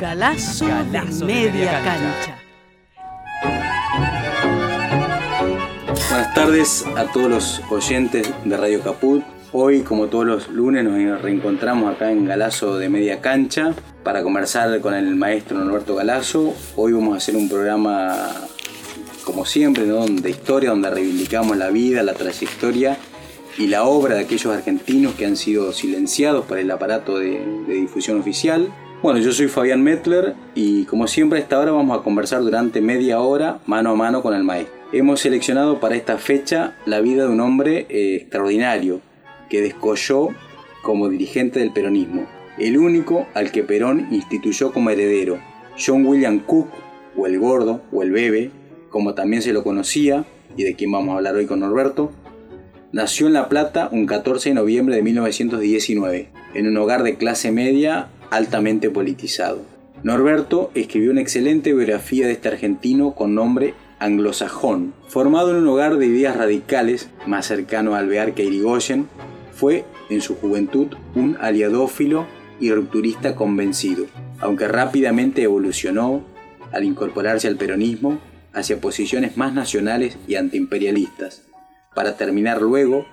Galazo, Galazo de de media, media cancha. cancha. Buenas tardes a todos los oyentes de Radio Caput. Hoy, como todos los lunes, nos reencontramos acá en Galazo de Media Cancha para conversar con el maestro Norberto Galazo. Hoy vamos a hacer un programa, como siempre, ¿no? de historia, donde reivindicamos la vida, la trayectoria y la obra de aquellos argentinos que han sido silenciados por el aparato de, de difusión oficial. Bueno, yo soy Fabián Mettler y como siempre a esta hora vamos a conversar durante media hora mano a mano con el maestro. Hemos seleccionado para esta fecha la vida de un hombre eh, extraordinario que descolló como dirigente del peronismo, el único al que Perón instituyó como heredero, John William Cook, o el Gordo, o el Bebe, como también se lo conocía, y de quien vamos a hablar hoy con Norberto, Nació en La Plata un 14 de noviembre de 1919, en un hogar de clase media altamente politizado. Norberto escribió una excelente biografía de este argentino con nombre anglosajón. Formado en un hogar de ideas radicales, más cercano a Alvear que Irigoyen, fue en su juventud un aliadófilo y rupturista convencido, aunque rápidamente evolucionó al incorporarse al peronismo hacia posiciones más nacionales y antiimperialistas para terminar luego,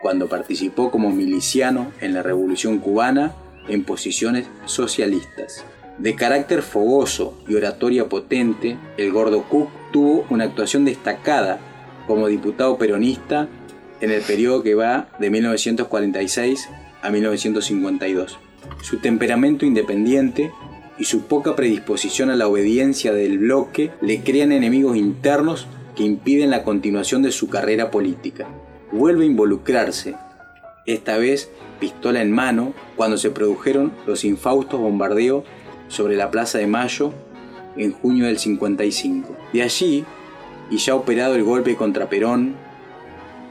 cuando participó como miliciano en la Revolución cubana, en posiciones socialistas. De carácter fogoso y oratoria potente, el gordo Cook tuvo una actuación destacada como diputado peronista en el periodo que va de 1946 a 1952. Su temperamento independiente y su poca predisposición a la obediencia del bloque le crean enemigos internos que impiden la continuación de su carrera política. Vuelve a involucrarse, esta vez pistola en mano, cuando se produjeron los infaustos bombardeos sobre la Plaza de Mayo en junio del 55. De allí, y ya operado el golpe contra Perón,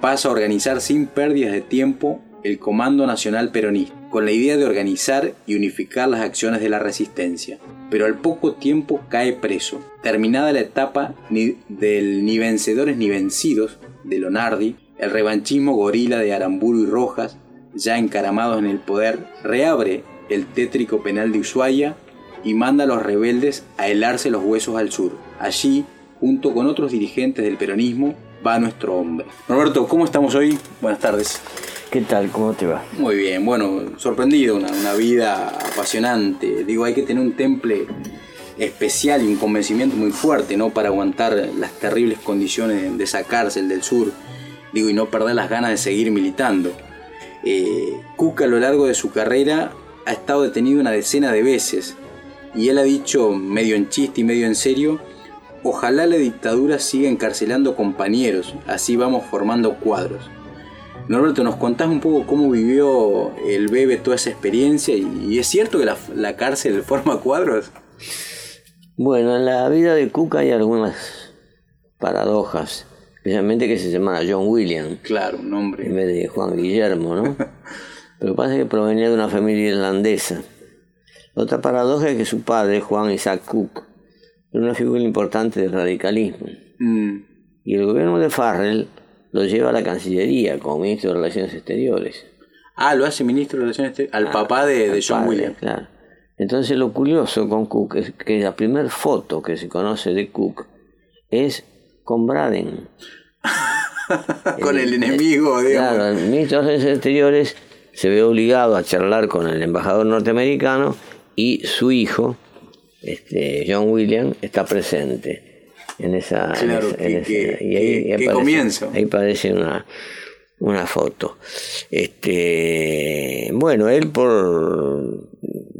pasa a organizar sin pérdidas de tiempo el Comando Nacional Peronista, con la idea de organizar y unificar las acciones de la resistencia. Pero al poco tiempo cae preso. Terminada la etapa ni del ni vencedores ni vencidos de Lonardi, el revanchismo gorila de Aramburu y Rojas, ya encaramados en el poder, reabre el tétrico penal de Ushuaia y manda a los rebeldes a helarse los huesos al sur. Allí, junto con otros dirigentes del peronismo, va nuestro hombre. Roberto, ¿cómo estamos hoy? Buenas tardes. ¿Qué tal? ¿Cómo te va? Muy bien, bueno, sorprendido, una, una vida apasionante. Digo, hay que tener un temple especial y un convencimiento muy fuerte, ¿no? Para aguantar las terribles condiciones de esa cárcel del sur. Y no perder las ganas de seguir militando. Eh, Cook a lo largo de su carrera ha estado detenido una decena de veces. Y él ha dicho, medio en chiste y medio en serio, ojalá la dictadura siga encarcelando compañeros, así vamos formando cuadros. Norberto, ¿nos contás un poco cómo vivió el bebé toda esa experiencia? ¿Y, es cierto que la, la, cárcel forma cuadros? Bueno, en la vida de Cook hay algunas paradojas, especialmente que se llama John William. Claro, un nombre. En vez de Juan Guillermo, ¿no? Pero pasa que provenía de una familia irlandesa. Otra paradoja es que su padre, Juan Isaac Cook, era una figura importante del radicalismo. Mm. Y el gobierno de Farrell lo lleva a la Cancillería como ministro de Relaciones Exteriores. Ah, lo hace ministro de Relaciones Exteriores, al ah, papá de, de John padre, Williams. Claro. Entonces lo curioso con Cook es que la primera foto que se conoce de Cook es con Braden. con el, el, enemigo, digamos. Claro, el ministro de Relaciones Exteriores se ve obligado a charlar con el embajador norteamericano y su hijo, este, John William, está presente en esa. Claro, en esa, que, en esa, y ahí, que, ahí que aparece, comienzo. Ahí aparece una, una foto. Este, bueno, él por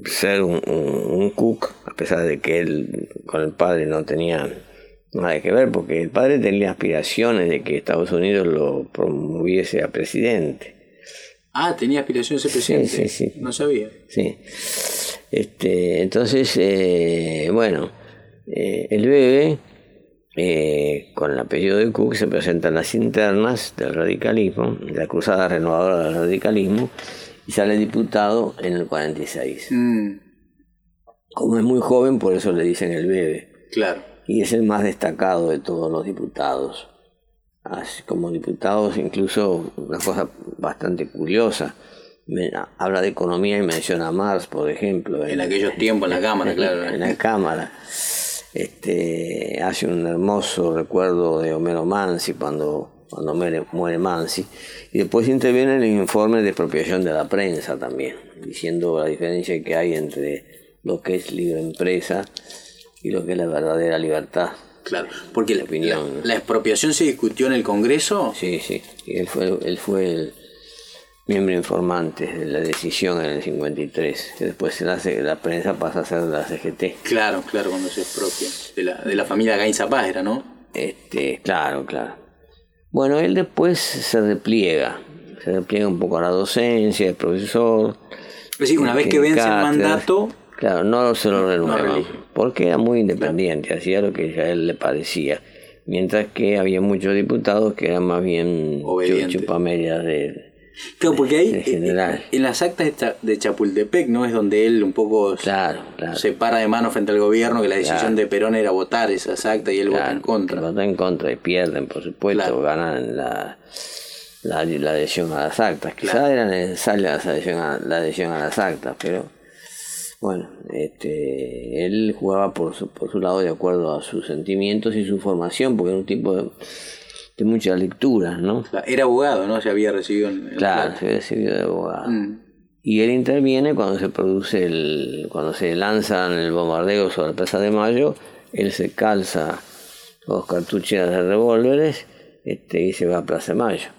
ser un, un, un, cook, a pesar de que él con el padre no tenía nada que ver, porque el padre tenía aspiraciones de que Estados Unidos lo promoviese a presidente. Ah, tenía aspiraciones de ser presidente. Sí, sí, sí. No sabía. Sí. Este, entonces, eh, bueno, eh, el bebé, eh, con el apellido de Cook, se presenta en las internas del radicalismo, de la Cruzada Renovadora del Radicalismo, y sale diputado en el 46. Mm, Como es muy joven, por eso le dicen el bebé. claro. Y es el más destacado de todos los diputados. Así como diputados, incluso una cosa bastante curiosa. Habla de economía y menciona a Marx, por ejemplo. En aquellos tiempos en la Cámara, claro. En la Cámara. Este, hace un hermoso recuerdo de Homero Mansi cuando, cuando muere, muere Mansi. Y después interviene en el informe de expropiación de la prensa también, diciendo la diferencia que hay entre lo que es libre empresa y lo que es la verdadera libertad. Claro, porque la, opinión, la- ¿no? la expropiación se discutió en el Congreso. Sí, sí. Y él fue, él fue el miembro informante de la decisión en el 53. que Después la, la prensa pasa a ser la CGT. Claro, claro, cuando se expropia. De la, de la familia Gainza Paz era, ¿no? Este, claro, claro. Bueno, él después se repliega. Se repliega un poco a la docencia, el profesor. Es decir, una vez que vence el mandato, Claro, no se lo renueva. porque era muy independiente, hacía lo que a él le parecía. Mientras que había muchos diputados que eran más bien chupamedias de, claro, porque ahí En general. en las actas de, Cha- de Chapultepec, ¿no? Es donde él un poco Claro, claro. se para de mano frente al gobierno, que la decisión Claro. de Perón era votar esas actas y él vota en contra. que votan en contra y pierden, por supuesto, ganan la, la, la adhesión a las actas. Quizá Claro. era necesaria la adhesión, a, la adhesión a las actas, pero bueno, este, él jugaba por su, por su lado de acuerdo a sus sentimientos y su formación, porque era un tipo de, de muchas lecturas, ¿no? Era abogado, ¿no? Se había recibido en, en Claro, La se había recibido de abogado. Mm. Y él interviene cuando se produce el, cuando se lanzan el bombardeo sobre la Plaza de Mayo, él se calza dos cartucheras de revólveres este, y se va a Plaza de Mayo.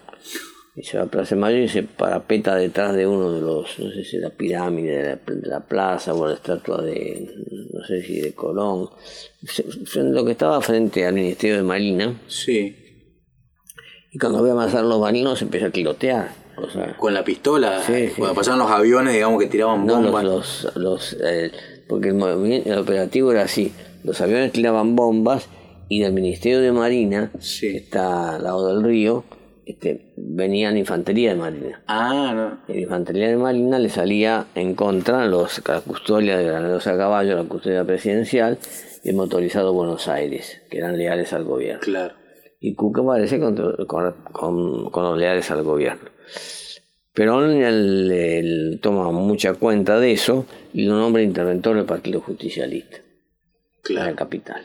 Y se va a Plaza de Mayo y se parapeta detrás de uno de los, no sé si la pirámide de la, de la plaza o la estatua de, no sé si de Colón, lo que estaba frente al Ministerio de Marina. Sí. Y cuando ve avanzar los marinos se empieza a tirotear. O sea, Con la pistola, Sí, cuando sí. pasaban los aviones, digamos que tiraban No, bombas. los, los, los, eh, porque el, movimiento, el operativo era así, los aviones tiraban bombas y del Ministerio de Marina, que está al lado del río, este, venían infantería de Marina. Ah, no. Y la infantería de Marina le salía en contra los, la custodia de Granaderos a caballo, la custodia presidencial y el motorizado Buenos Aires, que eran leales al gobierno. Claro. Y Cuca aparece con, con, con- con los leales al gobierno. Perón él- él toma mucha cuenta de eso y lo nombra interventor del Partido Justicialista en la Claro. capital.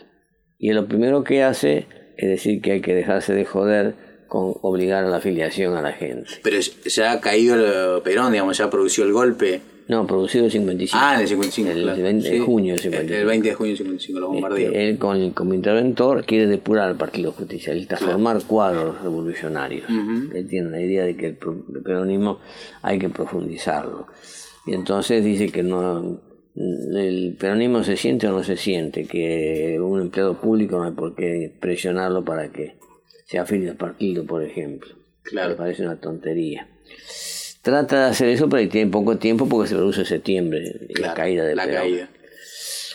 Y lo primero que hace es decir que hay que dejarse de joder con obligar a la afiliación a la gente. Pero ya ha caído el Perón, digamos, ya produció el golpe. No, producido en 55. Ah, en el 55. El claro. 20 de Sí. junio del El- 55. El 20 de junio del 55, los bombardeos. Este, él con, como interventor quiere depurar al Partido Justicialista, formar cuadros revolucionarios. Él tiene la idea de que el, el peronismo hay que profundizarlo. Y entonces dice que no el peronismo se siente o no se siente, que un empleado público no hay por qué presionarlo para que se afilie al partido, por ejemplo. Claro. Me parece una tontería. Trata de hacer eso, pero tiene poco tiempo porque se produce septiembre, la caída de la Perón. caída.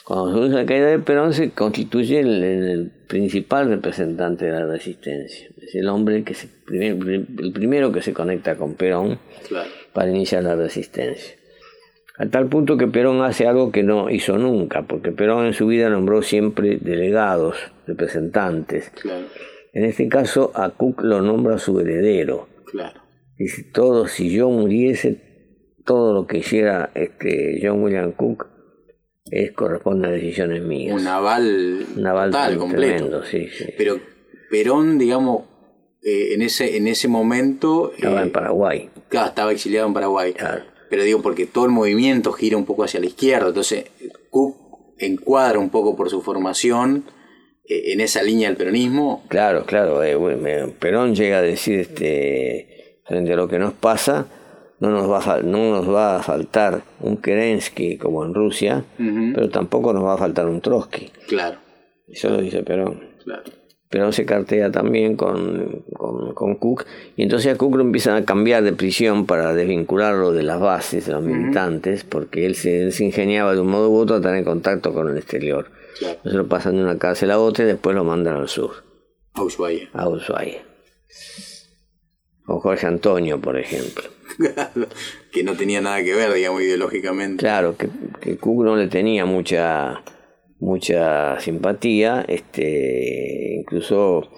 Cuando se produce la caída de Perón se constituye el, el principal representante de la resistencia. Es el hombre que se, el primero que se conecta con Perón Claro. para iniciar la resistencia. A tal punto que Perón hace algo que no hizo nunca, porque Perón en su vida nombró siempre delegados, representantes. Claro. En este caso a Cook lo nombra su heredero. Claro. Dice, todo, si yo muriese, todo lo que hiciera este John William Cook es, corresponde a decisiones mías. Un aval, Un aval total, completo. tremendo, sí, sí. Pero Perón, digamos, eh, en, ese, en ese momento Estaba eh, en Paraguay. claro, estaba exiliado en Paraguay. Claro. Pero digo, porque todo el movimiento gira un poco hacia la izquierda. Entonces, Cook encuadra un poco por su formación eh, en esa línea del peronismo. Claro, claro. eh, bueno, Perón llega a decir, este, frente a lo que nos pasa, no nos va a, no nos va a faltar un Kerensky como en Rusia, pero tampoco nos va a faltar un Trotsky. Claro, Eso lo dice Perón. claro. Perón se cartea también con, con, Cook, y entonces a Cook lo empiezan a cambiar de prisión para desvincularlo de las bases, de los militantes, porque él se, ingeniaba de un modo u otro a estar en contacto con el exterior. Entonces lo pasan de una cárcel a otra y después lo mandan al sur. A Ushuaia. A Ushuaia. O Jorge Antonio, por ejemplo. que no tenía nada que ver, digamos, ideológicamente. Claro, que, que Cook no le tenía mucha mucha simpatía, este, incluso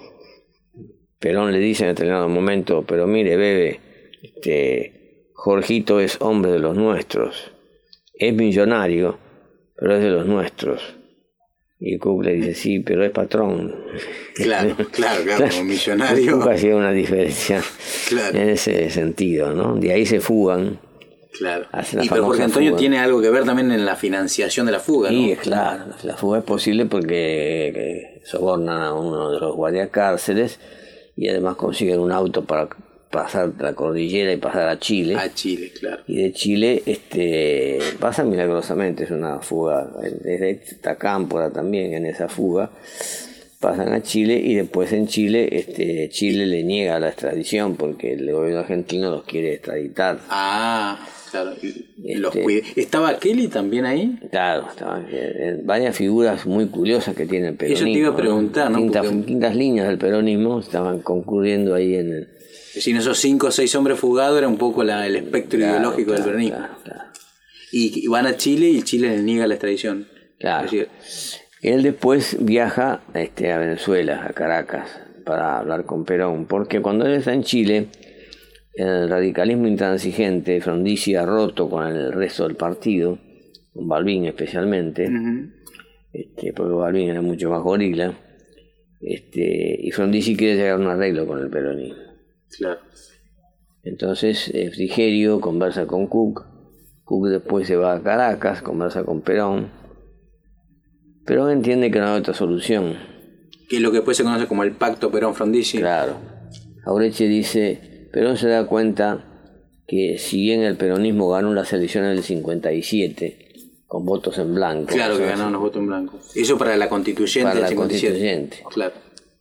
Perón le dice en determinado momento, pero mire, bebe, este, Jorgito es hombre de los nuestros, es millonario, pero es de los nuestros. Y Cook le dice, sí, pero es patrón. Claro, claro, claro, como millonario. Cook hacía una diferencia en ese sentido, ¿no? De ahí se fugan Claro. Y pero Jorge Antonio tiene algo que ver también en la financiación de la fuga, ¿no? Sí, claro. La fuga es posible porque sobornan a uno de los guardiacárceles y además consiguen un auto para pasar la cordillera y pasar a Chile. A Chile, claro. Y de Chile este, pasa milagrosamente, es una fuga, desde Tacámpora también en esa fuga, pasan a Chile y después en Chile este, Chile le niega la extradición porque el gobierno argentino los quiere extraditar. Ah. Este, ¿Estaba Kelly también ahí? Claro, estaban eh, varias figuras muy curiosas que tiene el peronismo. Eso te iba a preguntar, ¿no? Quintas, líneas del peronismo estaban concurriendo ahí en el... Es esos cinco o seis hombres fugados era un poco la, el espectro ideológico del peronismo. Y, van a Chile y Chile les niega la extradición. Claro. Él después viaja este, a Venezuela, a Caracas, para hablar con Perón, porque cuando él está en Chile el radicalismo intransigente, Frondizi ha roto con el resto del partido, con Balbín especialmente, este, porque Balbín era mucho más gorila, este, y Frondizi quiere llegar a un arreglo con el peronismo. Claro. Entonces eh, Frigerio conversa con Cook, Cook después se va a Caracas, conversa con Perón. Perón entiende que no hay otra solución. Que es lo que después se conoce como el pacto Perón-Frondizi. Claro. Aureche dice, Perón se da cuenta que si bien el peronismo ganó las elecciones del 57 con votos en blanco. Claro que ganaron los votos en blanco. Eso para la constituyente para la constituyente. Claro.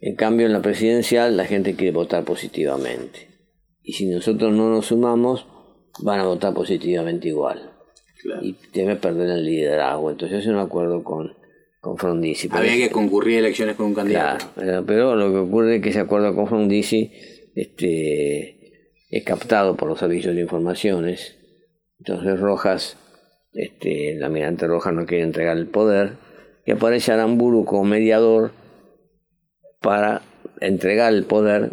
En cambio en la presidencial la gente quiere votar positivamente. Y si nosotros no nos sumamos, van a votar positivamente igual. Claro. Y debe perder el liderazgo. Entonces es un acuerdo con, con Frondizi. Había que concurrir a elecciones con un candidato. Claro, pero lo que ocurre es que ese acuerdo con Frondizi este, es captado por los servicios de informaciones. Entonces Rojas, este, el almirante Rojas no quiere entregar el poder y aparece Aramburu como mediador para entregar el poder,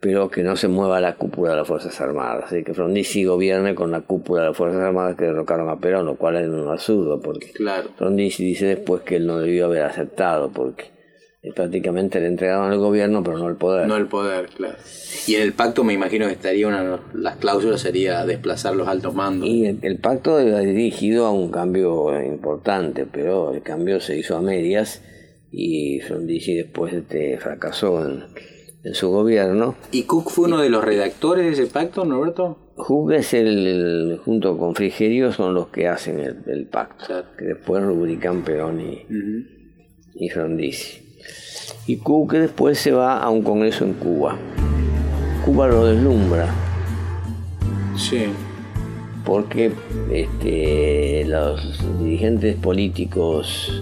pero que no se mueva la cúpula de las Fuerzas Armadas. Así que Frondizi gobierne con la cúpula de las Fuerzas Armadas que derrocaron a Perón, lo cual es un absurdo, porque claro. Frondizi dice después que él no debió haber aceptado, porque prácticamente le entregaron el gobierno, pero no el poder. No el poder, claro. Y en el pacto me imagino que estaría una de las cláusulas sería desplazar los altos mandos. Y el, pacto ha dirigido a un cambio importante, pero el cambio se hizo a medias y Frondizi después este, fracasó en, su gobierno. ¿Y Cook fue uno de los redactores de ese pacto, Norberto? Cook es el, junto con Frigerio, son los que hacen el, pacto, que después rubrican Perón y, y Frondizi. Y Cook después se va a un congreso en Cuba. Cuba lo deslumbra. Sí. Porque este, los dirigentes políticos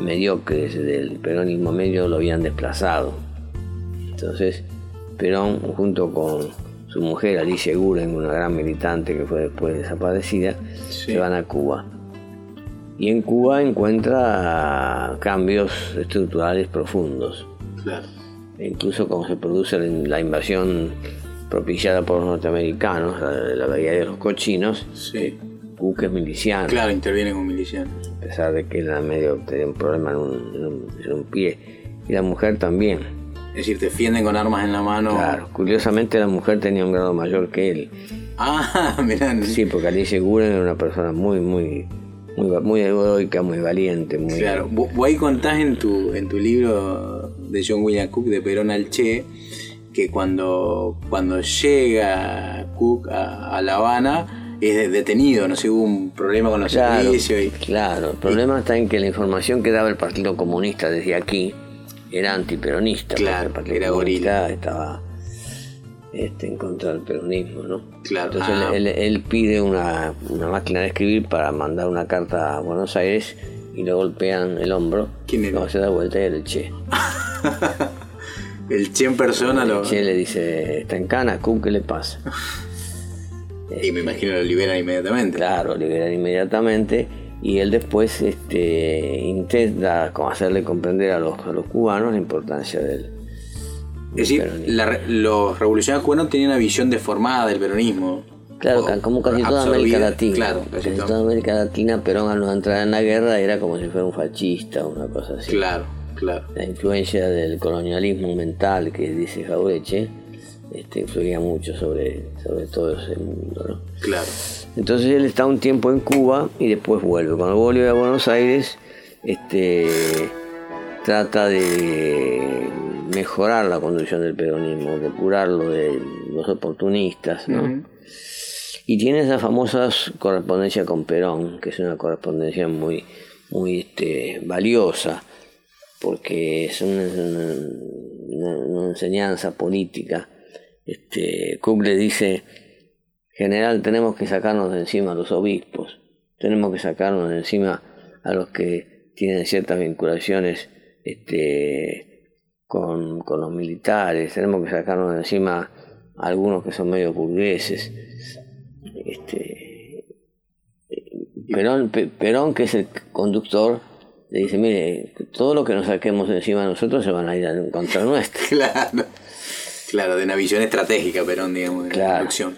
mediocres del peronismo medio lo habían desplazado. Entonces, Perón, junto con su mujer Alicia Guren, una gran militante que fue después desaparecida, se van a Cuba y en Cuba encuentra cambios estructurales profundos. Claro. Incluso cuando se produce la invasión propiciada por los norteamericanos, la la Bahía de los Cochinos, sí. Cuba es miliciano. Claro, interviene con milicianos. A pesar de que era medio tenía un problema en un, pie. Y la mujer también. Es decir, defienden con armas en la mano. Claro, curiosamente la mujer tenía un grado mayor que él. Ah, mirá. Sí, porque Alice Guren era una persona muy, muy muy, muy heroica, muy valiente. Muy... Claro, vos, ahí contás en tu, en tu libro de John William Cook, de Perón al Che, que cuando, cuando llega Cook a, La Habana es detenido, no sé, hubo un problema con los claro, servicios. Claro, el problema está en que la información que daba el Partido Comunista desde aquí era antiperonista. Claro, el Partido era Comunista gorila. Estaba este, en contra del peronismo, ¿no? Claro, Entonces ah. él, él- él pide una, una máquina de escribir para mandar una carta a Buenos Aires y le golpean el hombro. ¿Quién era? Cuando se da vuelta y era el Che. El Che en persona lo. El Che le dice, está en cana, Cook, ¿qué le pasa? Y me imagino lo liberan inmediatamente. Claro, liberan inmediatamente y él después este, intenta como hacerle comprender a los, a los cubanos la importancia del, Es decir, la los revolucionarios cubanos tenían una visión deformada del peronismo. Claro, como casi toda. América Latina. Claro, casi, casi toda- América Latina, Perón al no entrar en la guerra era como si fuera un fascista o una cosa así. Claro, claro. La influencia del colonialismo mental que dice Jaureche este, influía mucho sobre, sobre todo ese mundo. ¿no? Claro. Entonces él está un tiempo en Cuba y después vuelve. Cuando vuelve a Buenos Aires, este, trata de mejorar la conducción del peronismo, depurarlo de los oportunistas, ¿no? Y tiene esa famosa correspondencia con Perón, que es una correspondencia muy, muy este, valiosa, porque es una, una- una enseñanza política. Este, Cook le dice, general, tenemos que sacarnos de encima a los obispos, tenemos que sacarnos de encima a los que tienen ciertas vinculaciones este, con, los militares, tenemos que sacarnos de encima a algunos que son medio burgueses. Este, Perón, Pe- Perón, que es el conductor, le dice, mire, todo lo que nos saquemos de encima de nosotros se van a ir en contra nuestra. Claro. Claro, de una visión estratégica, Perón, digamos, de la Claro. producción.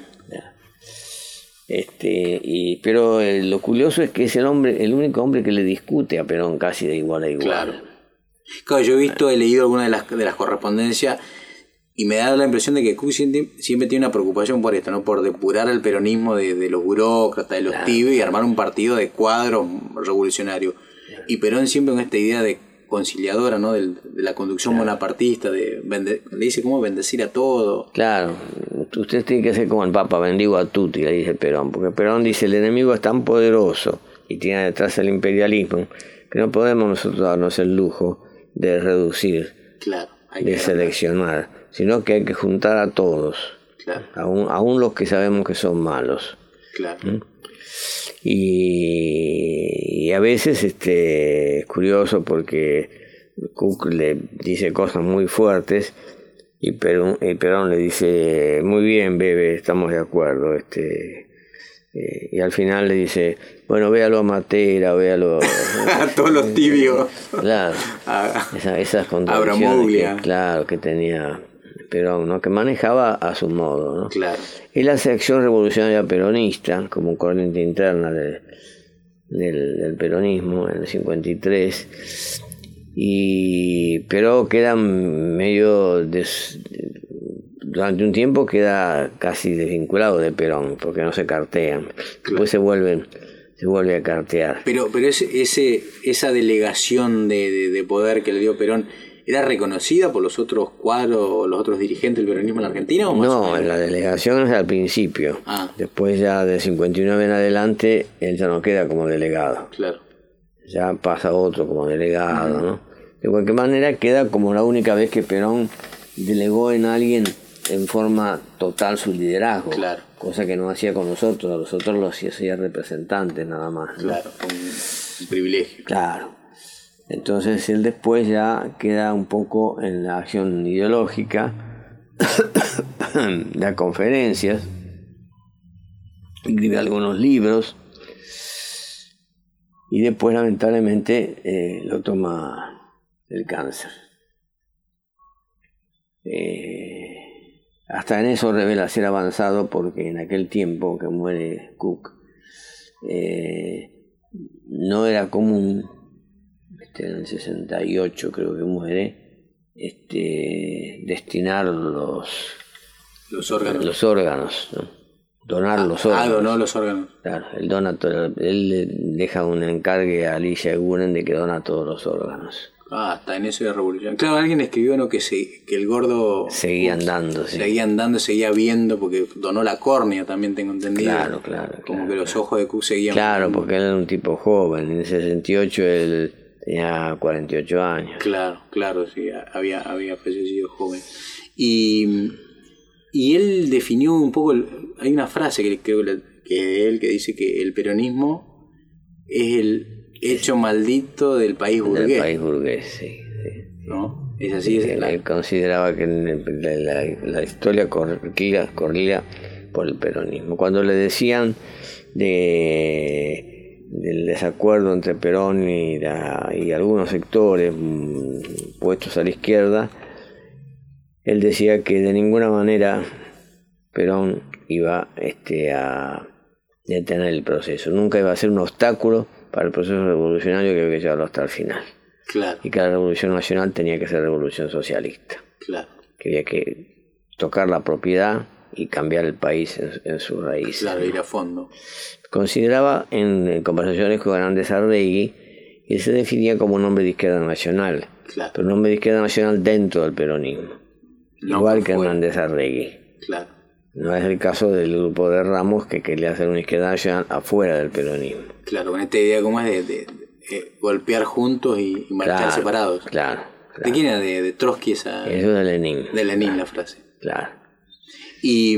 Este, y, pero eh, lo curioso es que es el hombre, el único hombre que le discute a Perón casi de igual a igual. Claro. Claro, yo he visto, he leído algunas de las, de las correspondencias y me da la impresión de que Cook siempre, tiene una preocupación por esto, ¿no? Por depurar el peronismo de, de los burócratas, de los tibios y armar un partido de cuadros revolucionario. Y Perón siempre con esta idea de conciliadora, ¿no? Del- de la conducción bonapartista, de bende- le dice cómo bendecir a todo. Claro, usted tiene que ser como el Papa, bendigo a tutti, le dice Perón, porque Perón dice, el enemigo es tan poderoso y tiene detrás el imperialismo que no podemos nosotros darnos el lujo de reducir, Claro, hay de que seleccionar, sino que hay que juntar a todos, Claro, aún, aún los que sabemos que son malos. claro. Y, y a veces este, es curioso porque Cook le dice cosas muy fuertes y Perón, y Perón le dice, muy bien, bebé, estamos de acuerdo. Este, eh, y al final le dice, bueno, véalo a Matera, véalo... A todos los tibios. claro, A- esa- esas contradicciones que, claro, que tenía Perón, ¿no? que manejaba a su modo. ¿no? claro. Él hace acción revolucionaria peronista como corriente interna de- del, del peronismo en el 53, y, pero queda medio, des- durante un tiempo queda casi desvinculado de Perón, porque no se cartean. Después se vuelven, se vuelve a cartear. Pero, pero ese, ese, esa delegación de, de- de poder que le dio Perón, ¿era reconocida por los otros cuadros los otros dirigentes del peronismo en la Argentina? ¿o más No, en la delegación es al principio. Ah. Después ya del 59 en adelante, él ya no queda como delegado. Claro, ya pasa otro como delegado, ¿no? De cualquier manera queda como la única vez que Perón delegó en alguien en forma total su liderazgo, Claro. cosa que no hacía con nosotros, a nosotros lo hacía, representante nada más. ¿no? claro, un privilegio. Claro. Entonces él después ya queda un poco en la acción ideológica, da conferencias, escribe algunos libros y después lamentablemente eh, lo toma el cáncer. Eh, hasta en eso revela ser avanzado porque en aquel tiempo que muere Cook eh, no era común, este, en el 68 creo que muere, este, destinar los, Los órganos. los órganos, ¿no? donar los ah, órganos. donó los órganos. Claro, él dona todo, él le deja un encargue a Alicia Guren de que dona todos los órganos. Ah, hasta en eso de revolución. Claro, alguien escribió ¿no? que, se, que el gordo Seguía andando, sí. seguía andando, seguía viendo, porque donó la córnea también, tengo entendido. Claro, claro, Como claro, que los ojos de Cook seguían. Claro, porque él era un tipo joven. En el 68 él Tenía 48 años. Claro, claro, sí, había, había fallecido joven. Y, y él definió un poco, el- hay una frase que creo que que de él que dice que el peronismo es el hecho maldito del país Del burgués, país burgués, sí. sí. ¿no? Es así, es Él, él consideraba que la historia corría, corría por el peronismo. Cuando le decían de, del desacuerdo entre Perón y, la- y algunos sectores mm, puestos a la izquierda, él decía que de ninguna manera Perón iba este, a detener el proceso, nunca iba a ser un obstáculo para el proceso revolucionario que había que llevarlo hasta el final. Claro, y que la revolución nacional tenía que ser revolución socialista, claro, que había que tocar la propiedad y cambiar el país en, en sus raíces. claro, ir a fondo. Consideraba en, conversaciones con Hernández Arregui que se definía como un hombre de izquierda nacional, Claro, pero un hombre de izquierda nacional dentro del peronismo, No igual que. Hernández Arregui. claro, No es el caso del grupo de Ramos que quería hacer una izquierda nacional afuera del peronismo. claro, con esta idea como es de, de- de, golpear juntos y, y marchar Claro, separados. Claro. ¿De claro. quién era? De, de Trotsky esa... Eso es de Lenin. De Lenin la frase. Claro. Y,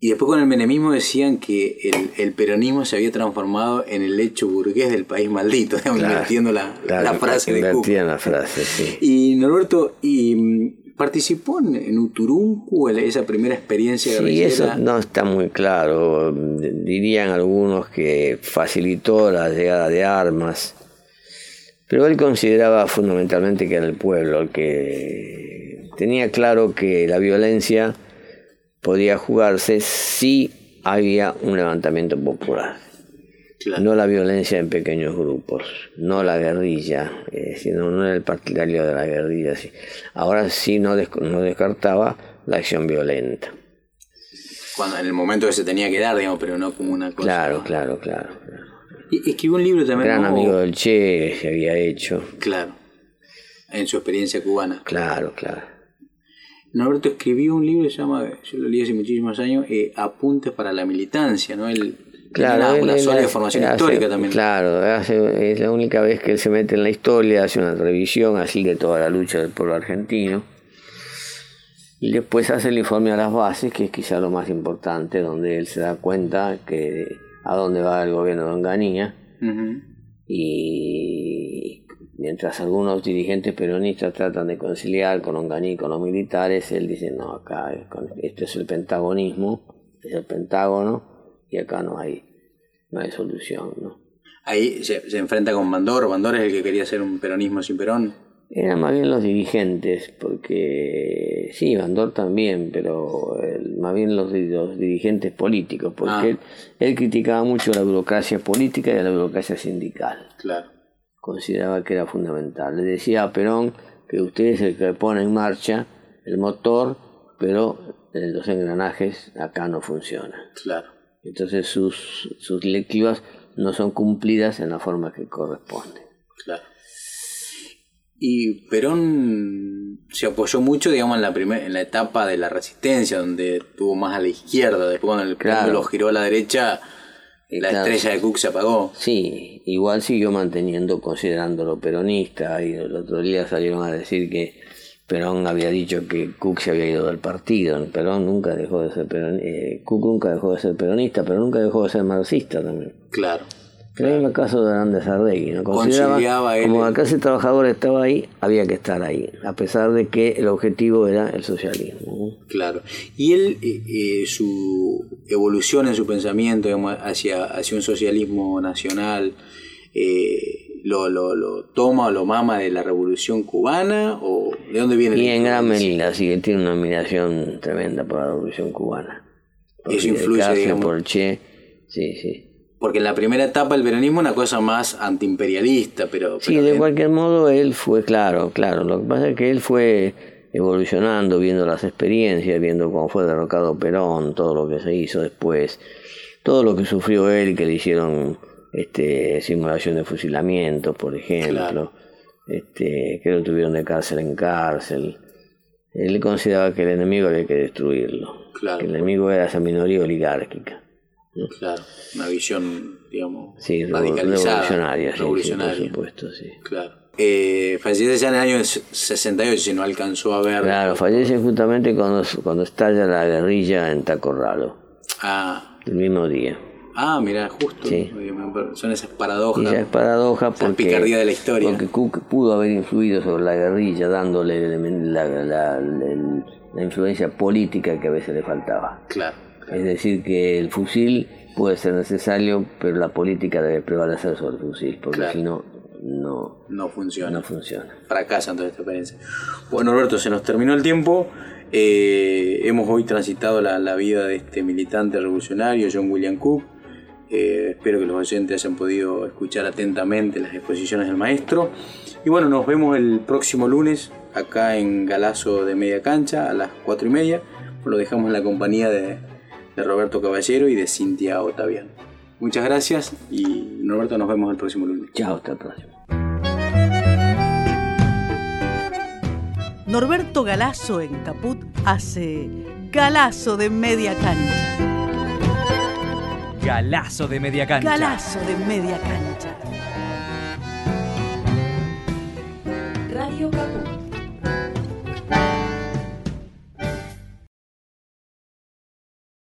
y después con el menemismo decían que el, el peronismo se había transformado en el hecho burgués del país maldito, Claro, invirtiendo la, Claro, la frase de en la frase, sí. Y Norberto, y, mm, ¿participó en, Uturuncu, en esa primera experiencia Sí, eso no está muy claro. Dirían algunos que facilitó la llegada de armas, pero él consideraba fundamentalmente que era el pueblo el que tenía claro que la violencia podía jugarse si había un levantamiento popular. Claro, No la violencia en pequeños grupos, no la guerrilla, eh, sino no era el partidario de la guerrilla. sí. Ahora sí no, des- no descartaba la acción violenta. cuando, en el momento que se tenía que dar, digamos, pero no como una cosa... Claro, claro, claro. Y escribió un libro también. Gran ¿no? amigo del Che se había hecho. Claro, en su experiencia cubana. Claro, claro. Norberto escribió un libro que se llama, yo lo leí hace muchísimos años, eh, Apuntes para la militancia, ¿no? Él Claro, una, sólida formación hace- histórica también. Claro, hace- es la única vez que él se mete en la historia, hace una revisión así de toda la lucha del pueblo argentino. Y después hace el informe a las bases, que es quizá lo más importante, donde él se da cuenta que a dónde va el gobierno de Onganía. Ujú. y mientras algunos dirigentes peronistas tratan de conciliar con Onganí y con los militares, él dice, no, acá esto es el pentagonismo, es el pentágono, y acá no hay, no hay solución, ¿no? Ahí se, se enfrenta con Bandor, Bandor es el que quería hacer un peronismo sin Perón. Eran más bien los dirigentes, porque sí, Bandor también, pero el- más bien los, los dirigentes políticos, porque Ah. él, él criticaba mucho la burocracia política y la burocracia sindical. Claro, consideraba que era fundamental. Le decía a Perón que usted es el que pone en marcha el motor, pero eh, los engranajes acá no funcionan. claro. Entonces sus, sus directivas no son cumplidas en la forma que corresponde. Claro. Y Perón se apoyó mucho, digamos, en la primer, en la etapa de la resistencia, donde estuvo más a la izquierda. Después cuando el Claro. péndulo giró a la derecha, la claro, estrella de Cook se apagó. Sí, igual siguió manteniendo, considerándolo peronista, y el otro día salieron a decir que Perón había dicho que Cook se había ido del partido. Perón nunca dejó de ser peronista, Cook nunca dejó de ser peronista, pero nunca dejó de ser marxista también. Claro. El caso de Hernández Arregui, ¿no? Consideraba, él como la clase trabajadora estaba ahí, había que estar ahí, a pesar de que el objetivo era el socialismo. Claro. Y él, eh, eh, su evolución en su pensamiento digamos, hacia, hacia un socialismo nacional, eh, lo, lo, lo toma o lo mama de la revolución cubana? ¿O de dónde viene Y en gran medida, sí, él tiene una admiración tremenda por la revolución cubana. Por Eso influye, Castro, digamos. por Che, sí, sí. Porque en la primera etapa el peronismo es una cosa más antiimperialista, pero... Sí, pero de cualquier modo él fue, claro, claro. Lo que pasa es que él fue evolucionando, viendo las experiencias, viendo cómo fue derrocado Perón, todo lo que se hizo después, todo lo que sufrió él, que le hicieron este, simulación de fusilamiento, por ejemplo, Claro. este, que lo tuvieron de cárcel en cárcel. Él consideraba que el enemigo había que destruirlo, Claro. que el enemigo era esa minoría oligárquica. Claro, una visión, digamos, Sí, radicalizada. revolucionaria, sí, sí, revolucionaria. por supuesto, sí. Claro. Eh, falleció ya en el año 68, si no alcanzó a ver. Claro, fallece justamente cuando, cuando estalla la guerrilla en Tacorralo, Ah, el mismo día. ah, mira, justo. Sí. Son esas paradojas. Y ya es paradoja Esa porque, picardía de la historia. porque Cook pudo haber influido sobre la guerrilla dándole la, la- la- la- la influencia política que a veces le faltaba. Claro. Es decir, que el fusil puede ser necesario, pero la política debe prevalecer sobre el fusil, porque Claro. si no, no, No funciona. no funciona. fracasan toda esta experiencia. Bueno, Alberto, se nos terminó el tiempo. Eh, hemos hoy transitado la, la vida de este militante revolucionario, John William Cook. Eh, espero que los oyentes hayan podido escuchar atentamente las exposiciones del maestro. Y bueno, nos vemos el próximo lunes acá en Galazo de Media Cancha a las 4 y media. Lo dejamos en la compañía de, de Roberto Caballero y de Cintia Otaviano. Muchas gracias y Roberto, nos vemos el próximo lunes. Chao, hasta el próximo. Norberto Galazo en Caput hace Galazo de media cancha. Galazo de media cancha. Galazo de media cancha.